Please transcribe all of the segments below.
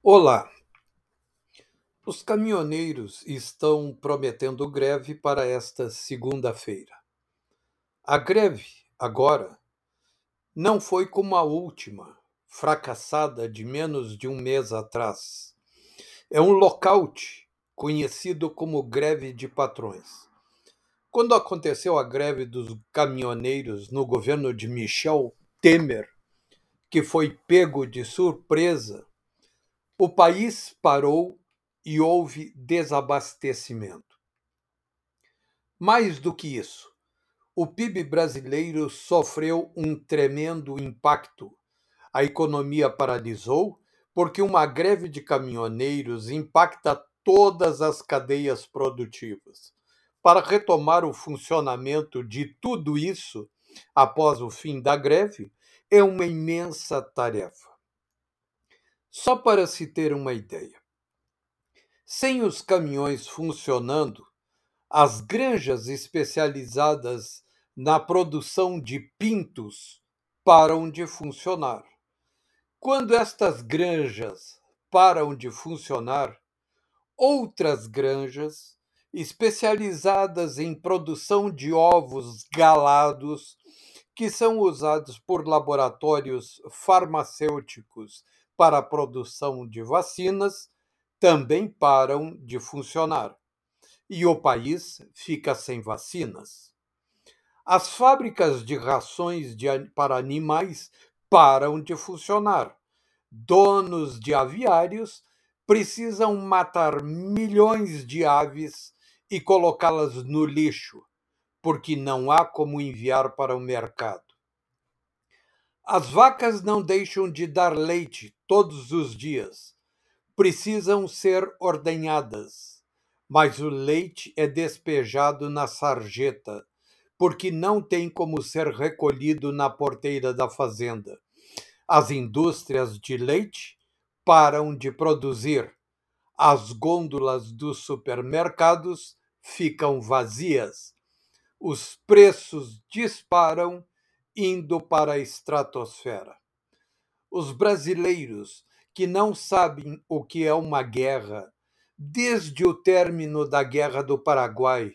Olá, os caminhoneiros estão prometendo greve para esta segunda-feira. A greve, agora, não foi como a última, fracassada de menos de um mês atrás. É um lockout conhecido como greve de patrões. Quando aconteceu a greve dos caminhoneiros no governo de Michel Temer, que foi pego de surpresa o país parou e houve desabastecimento. Mais do que isso, o PIB brasileiro sofreu um tremendo impacto. A economia paralisou porque uma greve de caminhoneiros impacta todas as cadeias produtivas. Para retomar o funcionamento de tudo isso após o fim da greve é uma imensa tarefa. Só para se ter uma ideia. Sem os caminhões funcionando, as granjas especializadas na produção de pintos param de funcionar. Quando estas granjas param de funcionar, outras granjas especializadas em produção de ovos galados, que são usados por laboratórios farmacêuticos para a produção de vacinas também param de funcionar e o país fica sem vacinas. As fábricas de rações de, para animais param de funcionar. Donos de aviários precisam matar milhões de aves e colocá-las no lixo, porque não há como enviar para o mercado. As vacas não deixam de dar leite todos os dias. Precisam ser ordenhadas, mas o leite é despejado na sarjeta, porque não tem como ser recolhido na porteira da fazenda. As indústrias de leite param de produzir. As gôndolas dos supermercados ficam vazias. Os preços disparam indo para a estratosfera. Os brasileiros que não sabem o que é uma guerra, desde o término da Guerra do Paraguai,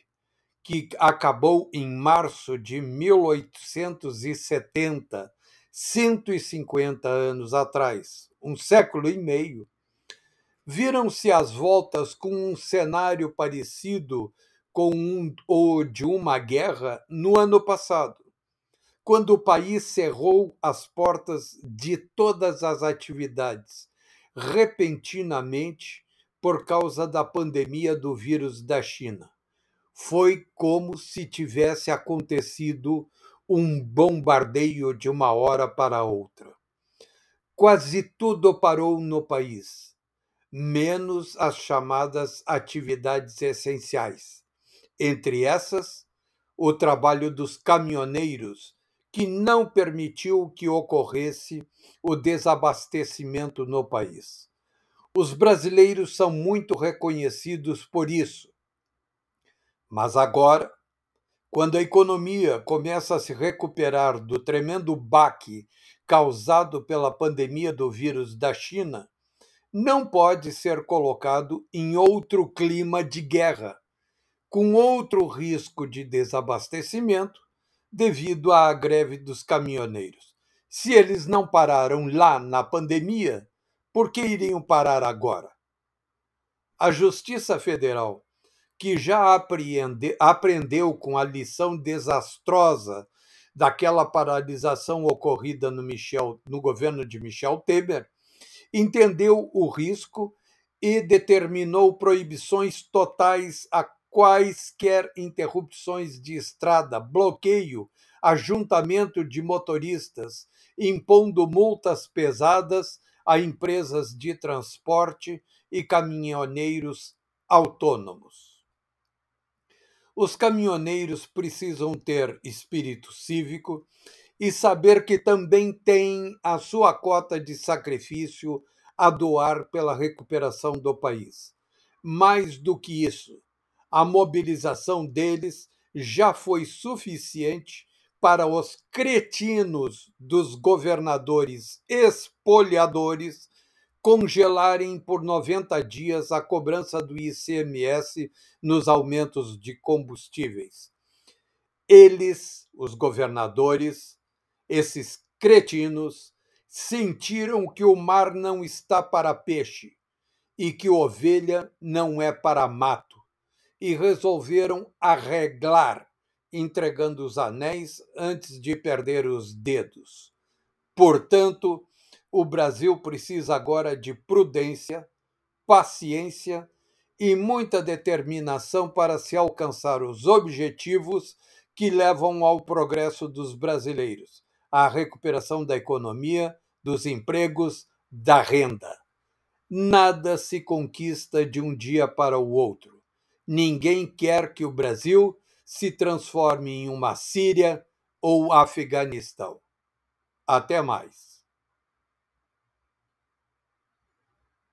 que acabou em março de 1870, 150 anos atrás, um século e meio, viram-se às voltas com um cenário parecido com o de uma guerra no ano passado quando o país cerrou as portas de todas as atividades, repentinamente, por causa da pandemia do vírus da China. Foi como se tivesse acontecido um bombardeio de uma hora para outra. Quase tudo parou no país, menos as chamadas atividades essenciais. Entre essas, o trabalho dos caminhoneiros que não permitiu que ocorresse o desabastecimento no país. Os brasileiros são muito reconhecidos por isso. Mas agora, quando a economia começa a se recuperar do tremendo baque causado pela pandemia do vírus da China, não pode ser colocado em outro clima de guerra, com outro risco de desabastecimento devido à greve dos caminhoneiros. Se eles não pararam lá na pandemia, por que iriam parar agora? A Justiça Federal, que já apreende, aprendeu com a lição desastrosa daquela paralisação ocorrida no, Michel, no governo de Michel Temer, entendeu o risco e determinou proibições totais a quaisquer interrupções de estrada, bloqueio, ajuntamento de motoristas, impondo multas pesadas a empresas de transporte e caminhoneiros autônomos. Os caminhoneiros precisam ter espírito cívico e saber que também têm a sua cota de sacrifício a doar pela recuperação do país. Mais do que isso, a mobilização deles já foi suficiente para os cretinos dos governadores espoliadores congelarem por 90 dias a cobrança do ICMS nos aumentos de combustíveis. Eles, os governadores, esses cretinos, sentiram que o mar não está para peixe e que ovelha não é para mato, e resolveram arreglar, entregando os anéis antes de perder os dedos. Portanto, o Brasil precisa agora de prudência, paciência e muita determinação para se alcançar os objetivos que levam ao progresso dos brasileiros, à recuperação da economia, dos empregos, da renda. Nada se conquista de um dia para o outro. Ninguém quer que o Brasil se transforme em uma Síria ou Afeganistão. Até mais.